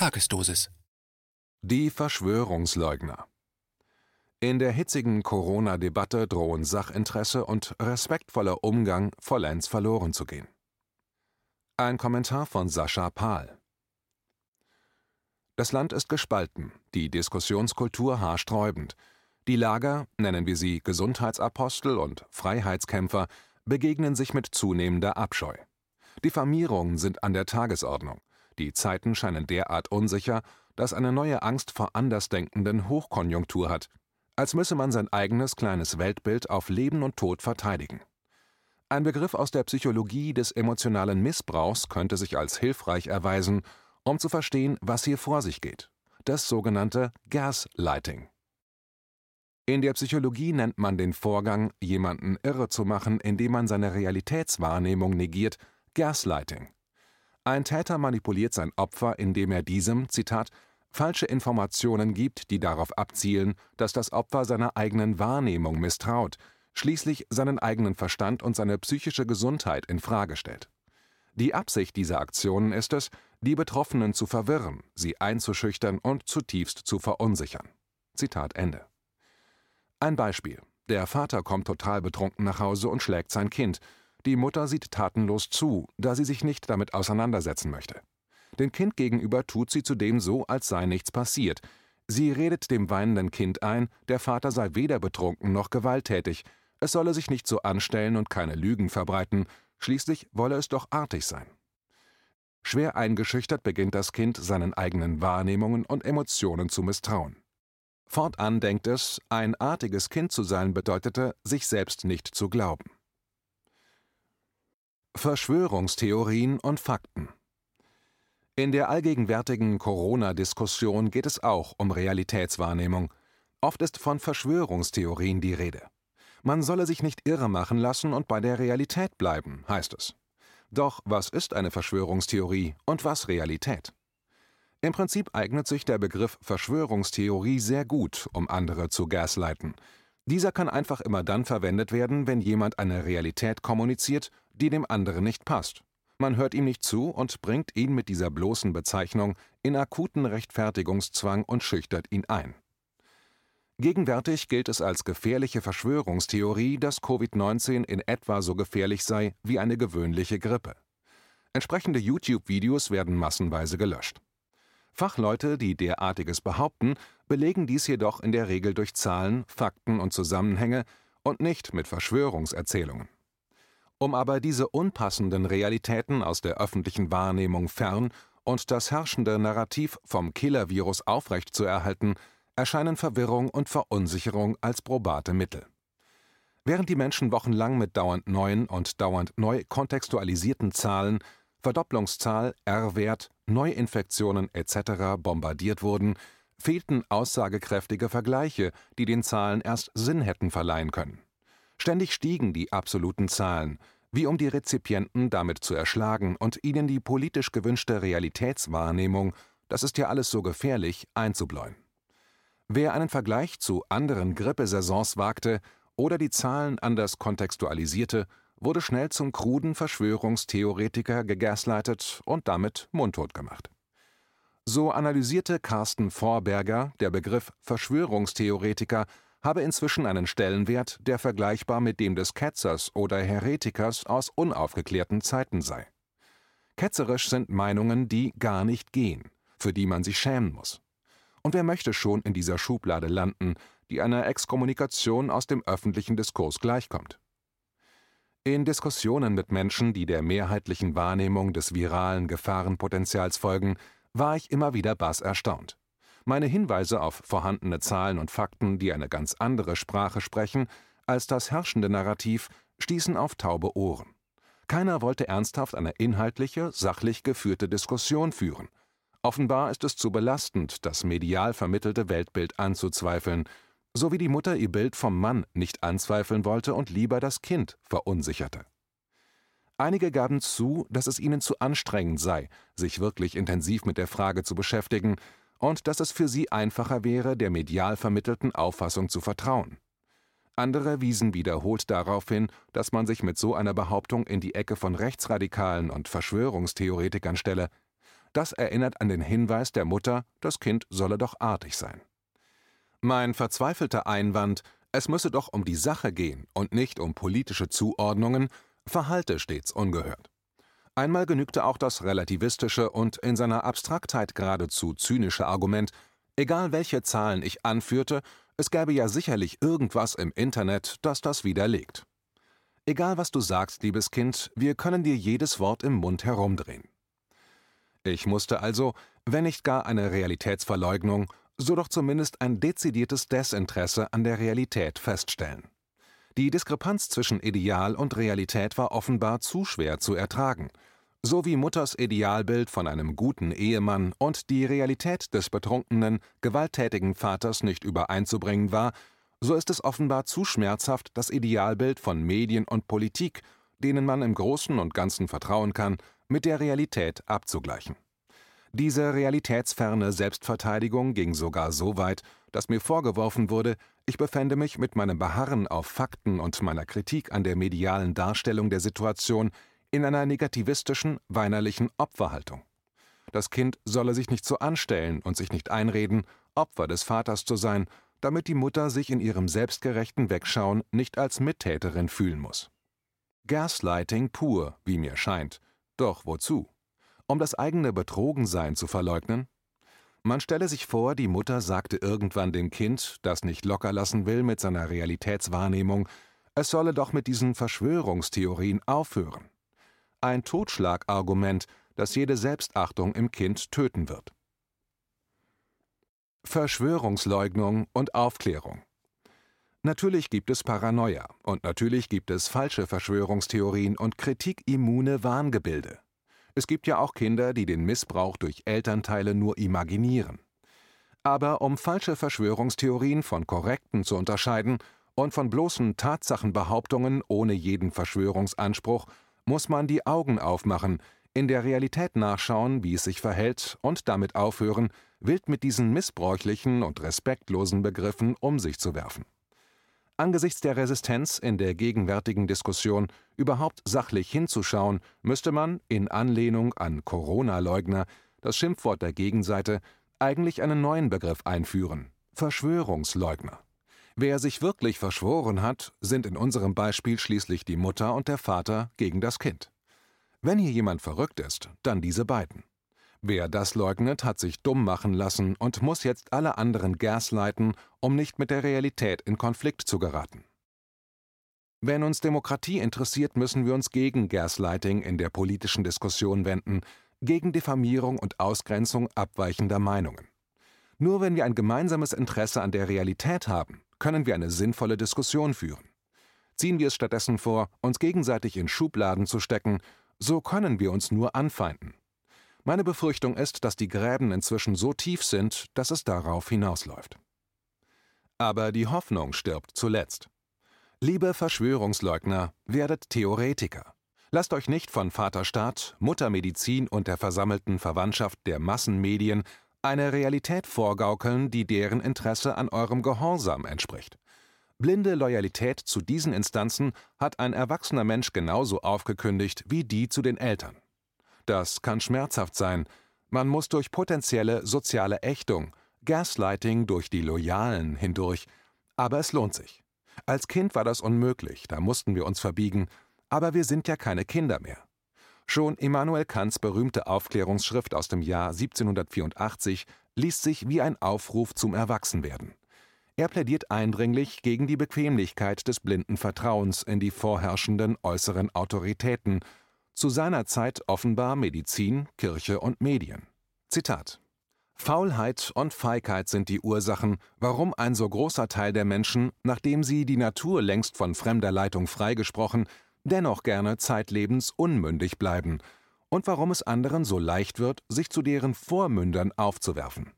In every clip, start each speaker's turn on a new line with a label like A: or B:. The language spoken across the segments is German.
A: Tagesdosis.
B: Die Verschwörungsleugner. In der hitzigen Corona-Debatte drohen Sachinteresse und respektvoller Umgang vollends verloren zu gehen. Ein Kommentar von Sascha Pahl. Das Land ist gespalten, die Diskussionskultur haarsträubend. Die Lager, nennen wir sie Gesundheitsapostel und Freiheitskämpfer, begegnen sich mit zunehmender Abscheu. Diffamierungen sind an der Tagesordnung. Die Zeiten scheinen derart unsicher, dass eine neue Angst vor Andersdenkenden Hochkonjunktur hat, als müsse man sein eigenes kleines Weltbild auf Leben und Tod verteidigen. Ein Begriff aus der Psychologie des emotionalen Missbrauchs könnte sich als hilfreich erweisen, um zu verstehen, was hier vor sich geht. Das sogenannte Gaslighting. In der Psychologie nennt man den Vorgang, jemanden irre zu machen, indem man seine Realitätswahrnehmung negiert, Gaslighting. Ein Täter manipuliert sein Opfer, indem er diesem, Zitat, falsche Informationen gibt, die darauf abzielen, dass das Opfer seiner eigenen Wahrnehmung misstraut, schließlich seinen eigenen Verstand und seine psychische Gesundheit in Frage stellt. Die Absicht dieser Aktionen ist es, die Betroffenen zu verwirren, sie einzuschüchtern und zutiefst zu verunsichern. Zitat Ende. Ein Beispiel. Der Vater kommt total betrunken nach Hause und schlägt sein Kind, die Mutter sieht tatenlos zu, da sie sich nicht damit auseinandersetzen möchte. Dem Kind gegenüber tut sie zudem so, als sei nichts passiert. Sie redet dem weinenden Kind ein, der Vater sei weder betrunken noch gewalttätig, es solle sich nicht so anstellen und keine Lügen verbreiten, schließlich wolle es doch artig sein. Schwer eingeschüchtert beginnt das Kind seinen eigenen Wahrnehmungen und Emotionen zu misstrauen. Fortan denkt es, ein artiges Kind zu sein bedeutete, sich selbst nicht zu glauben. Verschwörungstheorien und Fakten In der allgegenwärtigen Corona-Diskussion geht es auch um Realitätswahrnehmung. Oft ist von Verschwörungstheorien die Rede. Man solle sich nicht irre machen lassen und bei der Realität bleiben, heißt es. Doch was ist eine Verschwörungstheorie und was Realität? Im Prinzip eignet sich der Begriff Verschwörungstheorie sehr gut, um andere zu gaslighten. Dieser kann einfach immer dann verwendet werden, wenn jemand eine Realität kommuniziert, die dem anderen nicht passt. Man hört ihm nicht zu und bringt ihn mit dieser bloßen Bezeichnung in akuten Rechtfertigungszwang und schüchtert ihn ein. Gegenwärtig gilt es als gefährliche Verschwörungstheorie, dass Covid-19 in etwa so gefährlich sei wie eine gewöhnliche Grippe. Entsprechende YouTube-Videos werden massenweise gelöscht. Fachleute, die derartiges behaupten, belegen dies jedoch in der Regel durch Zahlen, Fakten und Zusammenhänge und nicht mit Verschwörungserzählungen. Um aber diese unpassenden Realitäten aus der öffentlichen Wahrnehmung fern und das herrschende Narrativ vom Killer-Virus aufrechtzuerhalten, erscheinen Verwirrung und Verunsicherung als probate Mittel. Während die Menschen wochenlang mit dauernd neuen und dauernd neu kontextualisierten Zahlen, Verdopplungszahl, R-Wert, Neuinfektionen etc. bombardiert wurden, fehlten aussagekräftige Vergleiche, die den Zahlen erst Sinn hätten verleihen können. Ständig stiegen die absoluten Zahlen, wie um die Rezipienten damit zu erschlagen und ihnen die politisch gewünschte Realitätswahrnehmung, das ist ja alles so gefährlich, einzubläuen. Wer einen Vergleich zu anderen Grippesaisons wagte oder die Zahlen anders kontextualisierte, wurde schnell zum kruden Verschwörungstheoretiker gegaslightet und damit mundtot gemacht. So analysierte Carsten Vorberger, der Begriff Verschwörungstheoretiker habe inzwischen einen Stellenwert, der vergleichbar mit dem des Ketzers oder Heretikers aus unaufgeklärten Zeiten sei. Ketzerisch sind Meinungen, die gar nicht gehen, für die man sich schämen muss. Und wer möchte schon in dieser Schublade landen, die einer Exkommunikation aus dem öffentlichen Diskurs gleichkommt? In Diskussionen mit Menschen, die der mehrheitlichen Wahrnehmung des viralen Gefahrenpotenzials folgen, war ich immer wieder bass erstaunt. Meine Hinweise auf vorhandene Zahlen und Fakten, die eine ganz andere Sprache sprechen als das herrschende Narrativ, stießen auf taube Ohren. Keiner wollte ernsthaft eine inhaltliche, sachlich geführte Diskussion führen. Offenbar ist es zu belastend, das medial vermittelte Weltbild anzuzweifeln, so wie die Mutter ihr Bild vom Mann nicht anzweifeln wollte und lieber das Kind verunsicherte. Einige gaben zu, dass es ihnen zu anstrengend sei, sich wirklich intensiv mit der Frage zu beschäftigen, und dass es für sie einfacher wäre, der medial vermittelten Auffassung zu vertrauen. Andere wiesen wiederholt darauf hin, dass man sich mit so einer Behauptung in die Ecke von Rechtsradikalen und Verschwörungstheoretikern stelle. Das erinnert an den Hinweis der Mutter, das Kind solle doch artig sein. Mein verzweifelter Einwand, es müsse doch um die Sache gehen und nicht um politische Zuordnungen, verhalte stets ungehört. Einmal genügte auch das relativistische und in seiner Abstraktheit geradezu zynische Argument, egal welche Zahlen ich anführte, es gäbe ja sicherlich irgendwas im Internet, das das widerlegt. Egal was du sagst, liebes Kind, wir können dir jedes Wort im Mund herumdrehen. Ich musste also, wenn nicht gar eine Realitätsverleugnung, so doch zumindest ein dezidiertes Desinteresse an der Realität feststellen. Die Diskrepanz zwischen Ideal und Realität war offenbar zu schwer zu ertragen, so wie Mutters Idealbild von einem guten Ehemann und die Realität des betrunkenen, gewalttätigen Vaters nicht übereinzubringen war, so ist es offenbar zu schmerzhaft, das Idealbild von Medien und Politik, denen man im Großen und Ganzen vertrauen kann, mit der Realität abzugleichen. Diese realitätsferne Selbstverteidigung ging sogar so weit, dass mir vorgeworfen wurde, ich befände mich mit meinem Beharren auf Fakten und meiner Kritik an der medialen Darstellung der Situation in einer negativistischen, weinerlichen Opferhaltung. Das Kind solle sich nicht so anstellen und sich nicht einreden, Opfer des Vaters zu sein, damit die Mutter sich in ihrem selbstgerechten Wegschauen nicht als Mittäterin fühlen muss. Gaslighting pur, wie mir scheint, doch wozu? Um das eigene Betrogensein zu verleugnen? Man stelle sich vor, die Mutter sagte irgendwann dem Kind, das nicht locker lassen will mit seiner Realitätswahrnehmung, es solle doch mit diesen Verschwörungstheorien aufhören. Ein Totschlagargument, das jede Selbstachtung im Kind töten wird. Verschwörungsleugnung und Aufklärung Natürlich gibt es Paranoia und natürlich gibt es falsche Verschwörungstheorien und kritikimmune Wahngebilde. Es gibt ja auch Kinder, die den Missbrauch durch Elternteile nur imaginieren. Aber um falsche Verschwörungstheorien von korrekten zu unterscheiden und von bloßen Tatsachenbehauptungen ohne jeden Verschwörungsanspruch, muss man die Augen aufmachen, in der Realität nachschauen, wie es sich verhält und damit aufhören, wild mit diesen missbräuchlichen und respektlosen Begriffen um sich zu werfen. Angesichts der Resistenz in der gegenwärtigen Diskussion überhaupt sachlich hinzuschauen, müsste man, in Anlehnung an Corona-Leugner, das Schimpfwort der Gegenseite, eigentlich einen neuen Begriff einführen Verschwörungsleugner. Wer sich wirklich verschworen hat, sind in unserem Beispiel schließlich die Mutter und der Vater gegen das Kind. Wenn hier jemand verrückt ist, dann diese beiden. Wer das leugnet, hat sich dumm machen lassen und muss jetzt alle anderen gaslighten, um nicht mit der Realität in Konflikt zu geraten. Wenn uns Demokratie interessiert, müssen wir uns gegen Gaslighting in der politischen Diskussion wenden, gegen Diffamierung und Ausgrenzung abweichender Meinungen. Nur wenn wir ein gemeinsames Interesse an der Realität haben, können wir eine sinnvolle Diskussion führen. Ziehen wir es stattdessen vor, uns gegenseitig in Schubladen zu stecken, so können wir uns nur anfeinden. Meine Befürchtung ist, dass die Gräben inzwischen so tief sind, dass es darauf hinausläuft. Aber die Hoffnung stirbt zuletzt. Liebe Verschwörungsleugner, werdet Theoretiker. Lasst euch nicht von Vaterstaat, Muttermedizin und der versammelten Verwandtschaft der Massenmedien eine Realität vorgaukeln, die deren Interesse an eurem Gehorsam entspricht. Blinde Loyalität zu diesen Instanzen hat ein erwachsener Mensch genauso aufgekündigt wie die zu den Eltern. Das kann schmerzhaft sein. Man muss durch potenzielle soziale Ächtung, Gaslighting durch die Loyalen hindurch. Aber es lohnt sich. Als Kind war das unmöglich, da mussten wir uns verbiegen, aber wir sind ja keine Kinder mehr. Schon Immanuel Kants berühmte Aufklärungsschrift aus dem Jahr 1784 liest sich wie ein Aufruf zum Erwachsenwerden. Er plädiert eindringlich gegen die Bequemlichkeit des blinden Vertrauens in die vorherrschenden äußeren Autoritäten zu seiner Zeit offenbar Medizin, Kirche und Medien. Zitat Faulheit und Feigheit sind die Ursachen, warum ein so großer Teil der Menschen, nachdem sie die Natur längst von fremder Leitung freigesprochen, dennoch gerne zeitlebens unmündig bleiben und warum es anderen so leicht wird, sich zu deren Vormündern aufzuwerfen.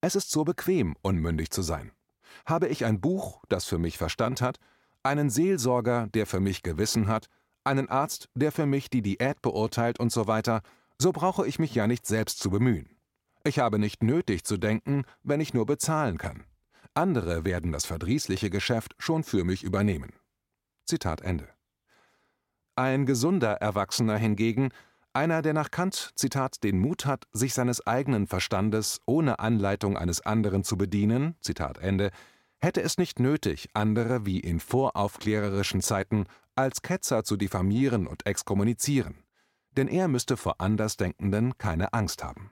B: Es ist so bequem, unmündig zu sein. Habe ich ein Buch, das für mich Verstand hat, einen Seelsorger, der für mich Gewissen hat, einen Arzt, der für mich die Diät beurteilt und so weiter, so brauche ich mich ja nicht selbst zu bemühen. Ich habe nicht nötig zu denken, wenn ich nur bezahlen kann. Andere werden das verdrießliche Geschäft schon für mich übernehmen. Zitat Ende. Ein gesunder Erwachsener hingegen, Einer, der nach Kant, Zitat, den Mut hat, sich seines eigenen Verstandes ohne Anleitung eines anderen zu bedienen, Zitat Ende, hätte es nicht nötig, andere wie in voraufklärerischen Zeiten als Ketzer zu diffamieren und exkommunizieren. Denn er müsste vor Andersdenkenden keine Angst haben.